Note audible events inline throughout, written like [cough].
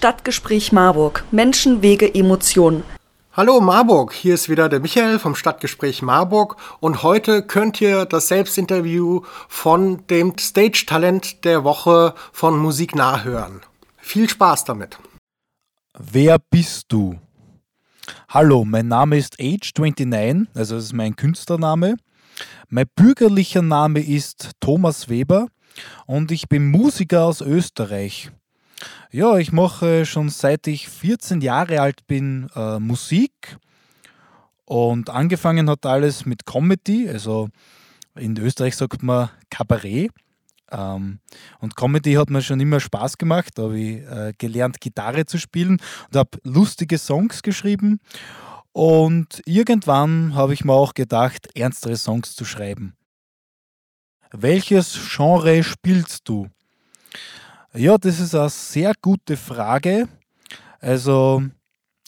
Stadtgespräch Marburg. Menschen, Wege, Emotionen. Hallo Marburg, hier ist wieder der Michael vom Stadtgespräch Marburg und heute könnt ihr das Selbstinterview von dem Stage-Talent der Woche von Musik nachhören. Viel Spaß damit. Wer bist du? Hallo, mein Name ist Age29, also das ist mein Künstlername. Mein bürgerlicher Name ist Thomas Weber und ich bin Musiker aus Österreich. Ja, ich mache schon seit ich 14 Jahre alt bin äh, Musik und angefangen hat alles mit Comedy, also in Österreich sagt man Kabarett. Ähm, und Comedy hat mir schon immer Spaß gemacht. Da habe ich äh, gelernt, Gitarre zu spielen und habe lustige Songs geschrieben. Und irgendwann habe ich mir auch gedacht, ernstere Songs zu schreiben. Welches Genre spielst du? Ja, das ist eine sehr gute Frage. Also,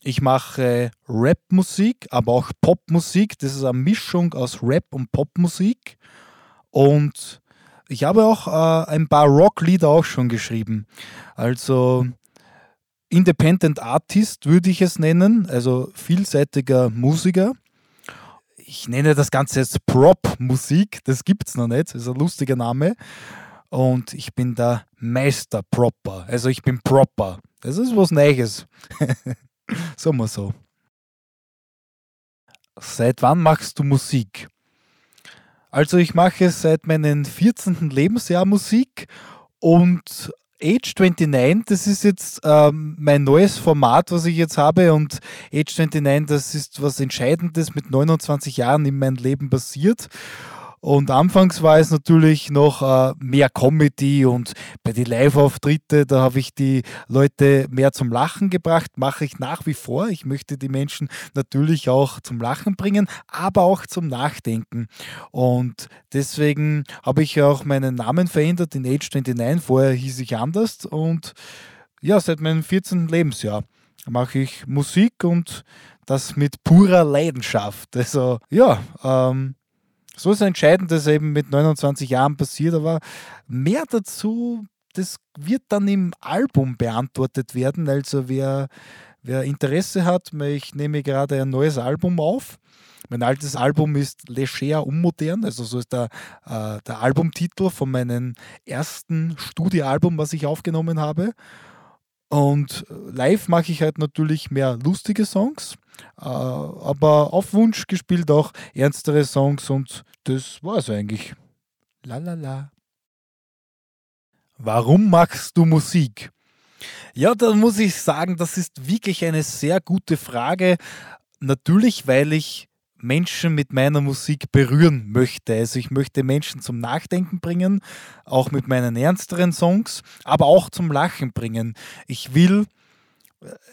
ich mache Rapmusik, aber auch Popmusik. Das ist eine Mischung aus Rap und Popmusik. Und ich habe auch äh, ein paar Rocklieder auch schon geschrieben. Also Independent Artist würde ich es nennen, also vielseitiger Musiker. Ich nenne das Ganze jetzt Prop-Musik, das gibt es noch nicht, das ist ein lustiger Name und ich bin der Meister Proper. Also ich bin Proper. Das ist was Neues. [laughs] Sagen wir so. Seit wann machst du Musik? Also ich mache seit meinem 14. Lebensjahr Musik und Age 29, das ist jetzt ähm, mein neues Format, was ich jetzt habe und Age 29, das ist was Entscheidendes mit 29 Jahren in meinem Leben passiert und anfangs war es natürlich noch äh, mehr Comedy und bei den Live-Auftritte, da habe ich die Leute mehr zum Lachen gebracht, mache ich nach wie vor. Ich möchte die Menschen natürlich auch zum Lachen bringen, aber auch zum Nachdenken. Und deswegen habe ich auch meinen Namen verändert in Age 29. Vorher hieß ich anders und ja, seit meinem 14. Lebensjahr mache ich Musik und das mit purer Leidenschaft. Also ja, ähm, so ist entscheidend, dass eben mit 29 Jahren passiert, aber mehr dazu, das wird dann im Album beantwortet werden. Also wer, wer Interesse hat, ich nehme gerade ein neues Album auf. Mein altes Album ist Leger unmodern, also so ist der, äh, der Albumtitel von meinem ersten Studioalbum, was ich aufgenommen habe. Und live mache ich halt natürlich mehr lustige Songs, äh, aber auf Wunsch gespielt auch ernstere Songs und das war es eigentlich. La la la. Warum machst du Musik? Ja, da muss ich sagen, das ist wirklich eine sehr gute Frage. Natürlich, weil ich Menschen mit meiner Musik berühren möchte. Also ich möchte Menschen zum Nachdenken bringen, auch mit meinen ernsteren Songs, aber auch zum Lachen bringen. Ich will,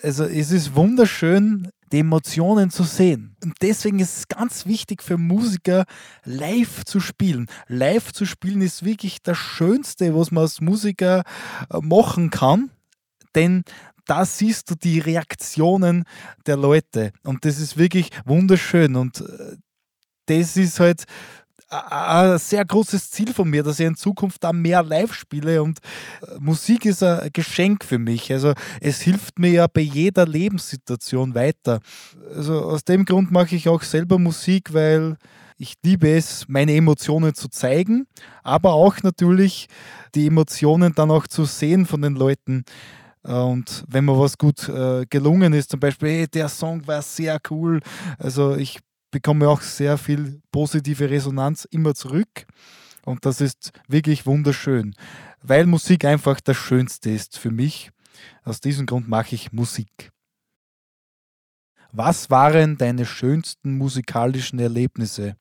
also es ist wunderschön, die Emotionen zu sehen. Und deswegen ist es ganz wichtig für Musiker, live zu spielen. Live zu spielen ist wirklich das Schönste, was man als Musiker äh, machen kann. Denn da siehst du die Reaktionen der Leute. Und das ist wirklich wunderschön. Und äh, das ist halt ein sehr großes Ziel von mir, dass ich in Zukunft da mehr live spiele und äh, Musik ist ein Geschenk für mich. Also es hilft mir ja bei jeder Lebenssituation weiter. Also aus dem Grund mache ich auch selber Musik, weil ich liebe es, meine Emotionen zu zeigen, aber auch natürlich die Emotionen dann auch zu sehen von den Leuten. Und wenn mir was gut äh, gelungen ist, zum Beispiel, hey, der Song war sehr cool. Also ich bekomme auch sehr viel positive Resonanz immer zurück. Und das ist wirklich wunderschön, weil Musik einfach das Schönste ist für mich. Aus diesem Grund mache ich Musik. Was waren deine schönsten musikalischen Erlebnisse?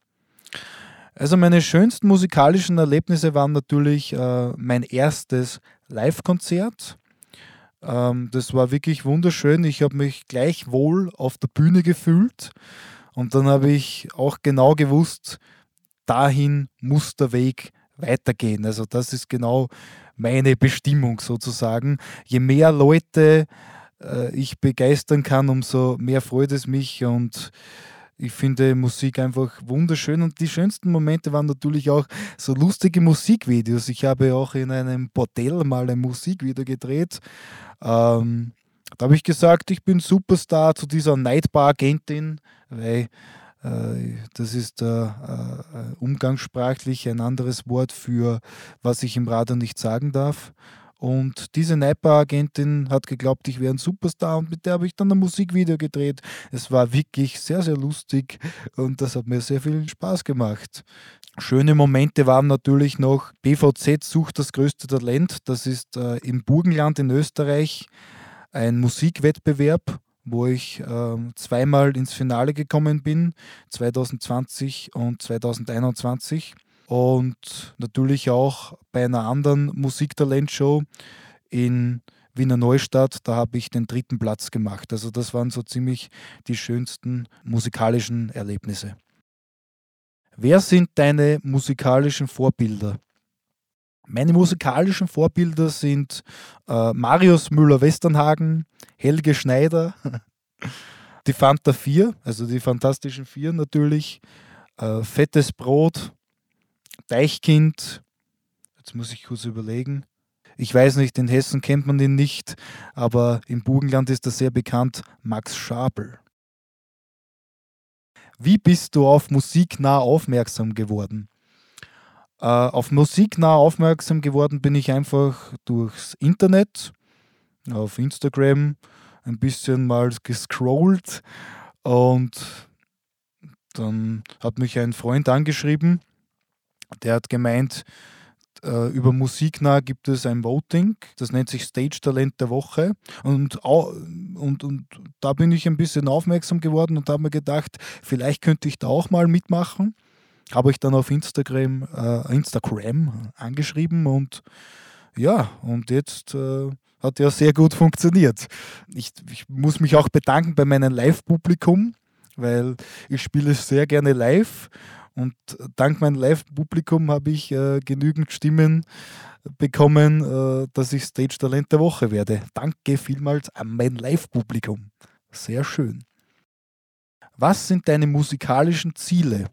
Also meine schönsten musikalischen Erlebnisse waren natürlich äh, mein erstes Live-Konzert ähm, das war wirklich wunderschön. Ich habe mich gleich wohl auf der Bühne gefühlt und dann habe ich auch genau gewusst, dahin muss der Weg weitergehen. Also das ist genau meine Bestimmung sozusagen. Je mehr Leute äh, ich begeistern kann, umso mehr freut es mich und ich finde Musik einfach wunderschön und die schönsten Momente waren natürlich auch so lustige Musikvideos. Ich habe auch in einem Bordell mal ein Musikvideo gedreht. Ähm, Da habe ich gesagt, ich bin Superstar zu dieser Nightbar-Agentin, weil äh, das ist äh, äh, umgangssprachlich ein anderes Wort für, was ich im Radio nicht sagen darf. Und diese Nightbar-Agentin hat geglaubt, ich wäre ein Superstar und mit der habe ich dann ein Musikvideo gedreht. Es war wirklich sehr, sehr lustig und das hat mir sehr viel Spaß gemacht. Schöne Momente waren natürlich noch BVZ sucht das größte Talent. Das ist äh, im Burgenland in Österreich ein Musikwettbewerb, wo ich äh, zweimal ins Finale gekommen bin, 2020 und 2021. Und natürlich auch bei einer anderen Musiktalentshow in Wiener Neustadt, da habe ich den dritten Platz gemacht. Also das waren so ziemlich die schönsten musikalischen Erlebnisse. Wer sind deine musikalischen Vorbilder? Meine musikalischen Vorbilder sind äh, Marius Müller-Westernhagen, Helge Schneider, [laughs] die Fanta 4, also die Fantastischen Vier natürlich, äh, Fettes Brot, Deichkind, jetzt muss ich kurz überlegen. Ich weiß nicht, in Hessen kennt man ihn nicht, aber im Burgenland ist er sehr bekannt, Max Schabel. Wie bist du auf Musik nah aufmerksam geworden? Äh, auf Musik nah aufmerksam geworden bin ich einfach durchs Internet, auf Instagram ein bisschen mal gescrollt und dann hat mich ein Freund angeschrieben, der hat gemeint, äh, über Musiknah gibt es ein Voting, das nennt sich Stage Talent der Woche. Und, und, und da bin ich ein bisschen aufmerksam geworden und habe mir gedacht, vielleicht könnte ich da auch mal mitmachen habe ich dann auf Instagram, äh, Instagram angeschrieben und ja, und jetzt äh, hat ja sehr gut funktioniert. Ich, ich muss mich auch bedanken bei meinem Live-Publikum, weil ich spiele sehr gerne live und dank meinem Live-Publikum habe ich äh, genügend Stimmen bekommen, äh, dass ich Stage Talent der Woche werde. Danke vielmals an mein Live-Publikum. Sehr schön. Was sind deine musikalischen Ziele?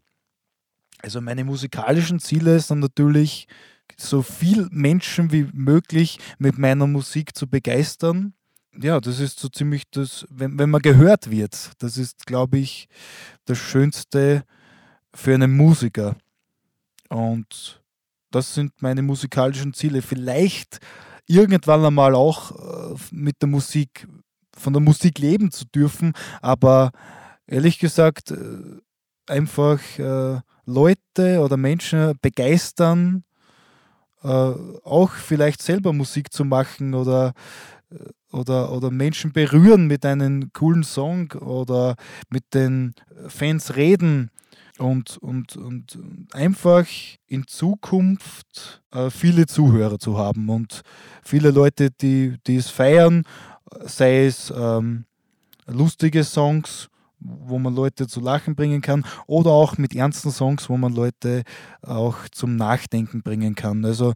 Also meine musikalischen Ziele sind natürlich, so viel Menschen wie möglich mit meiner Musik zu begeistern. Ja, das ist so ziemlich das, wenn, wenn man gehört wird, das ist, glaube ich, das Schönste für einen Musiker. Und das sind meine musikalischen Ziele. Vielleicht irgendwann einmal auch äh, mit der Musik, von der Musik leben zu dürfen, aber ehrlich gesagt, äh, einfach äh, Leute oder Menschen begeistern, auch vielleicht selber Musik zu machen oder, oder, oder Menschen berühren mit einem coolen Song oder mit den Fans reden und, und, und einfach in Zukunft äh, viele Zuhörer zu haben und viele Leute, die, die es feiern, sei es ähm, lustige Songs wo man Leute zu lachen bringen kann oder auch mit ernsten Songs, wo man Leute auch zum Nachdenken bringen kann. Also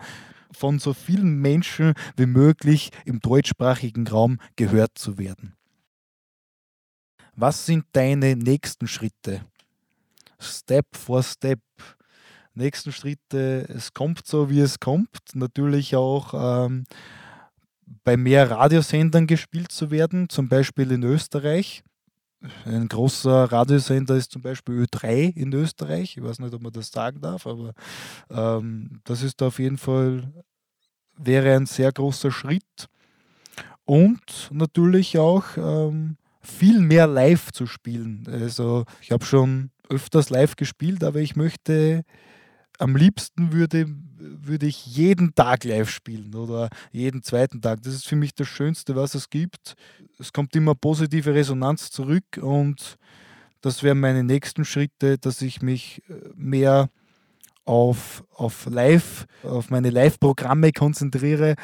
von so vielen Menschen wie möglich im deutschsprachigen Raum gehört zu werden. Was sind deine nächsten Schritte? Step for Step. Nächsten Schritte, es kommt so, wie es kommt. Natürlich auch ähm, bei mehr Radiosendern gespielt zu werden, zum Beispiel in Österreich. Ein großer Radiosender ist zum Beispiel Ö3 in Österreich. Ich weiß nicht, ob man das sagen darf, aber ähm, das ist auf jeden Fall, wäre ein sehr großer Schritt. Und natürlich auch ähm, viel mehr live zu spielen. Also ich habe schon öfters live gespielt, aber ich möchte am liebsten würde, würde ich jeden Tag live spielen oder jeden zweiten Tag. Das ist für mich das Schönste, was es gibt. Es kommt immer positive Resonanz zurück und das wären meine nächsten Schritte, dass ich mich äh, mehr auf, auf Live, auf meine Live-Programme konzentriere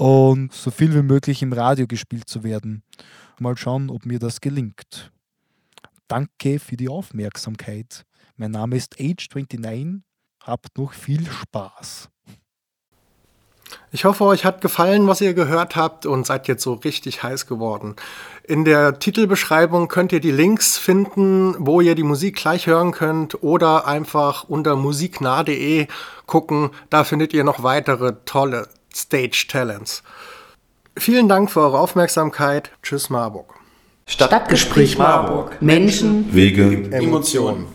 und so viel wie möglich im Radio gespielt zu werden. Mal schauen, ob mir das gelingt. Danke für die Aufmerksamkeit. Mein Name ist Age29 Habt noch viel Spaß. Ich hoffe, euch hat gefallen, was ihr gehört habt und seid jetzt so richtig heiß geworden. In der Titelbeschreibung könnt ihr die Links finden, wo ihr die Musik gleich hören könnt oder einfach unter musiknah.de gucken. Da findet ihr noch weitere tolle Stage Talents. Vielen Dank für eure Aufmerksamkeit. Tschüss Marburg. Stadtgespräch Marburg. Menschen, Wege, Emotionen.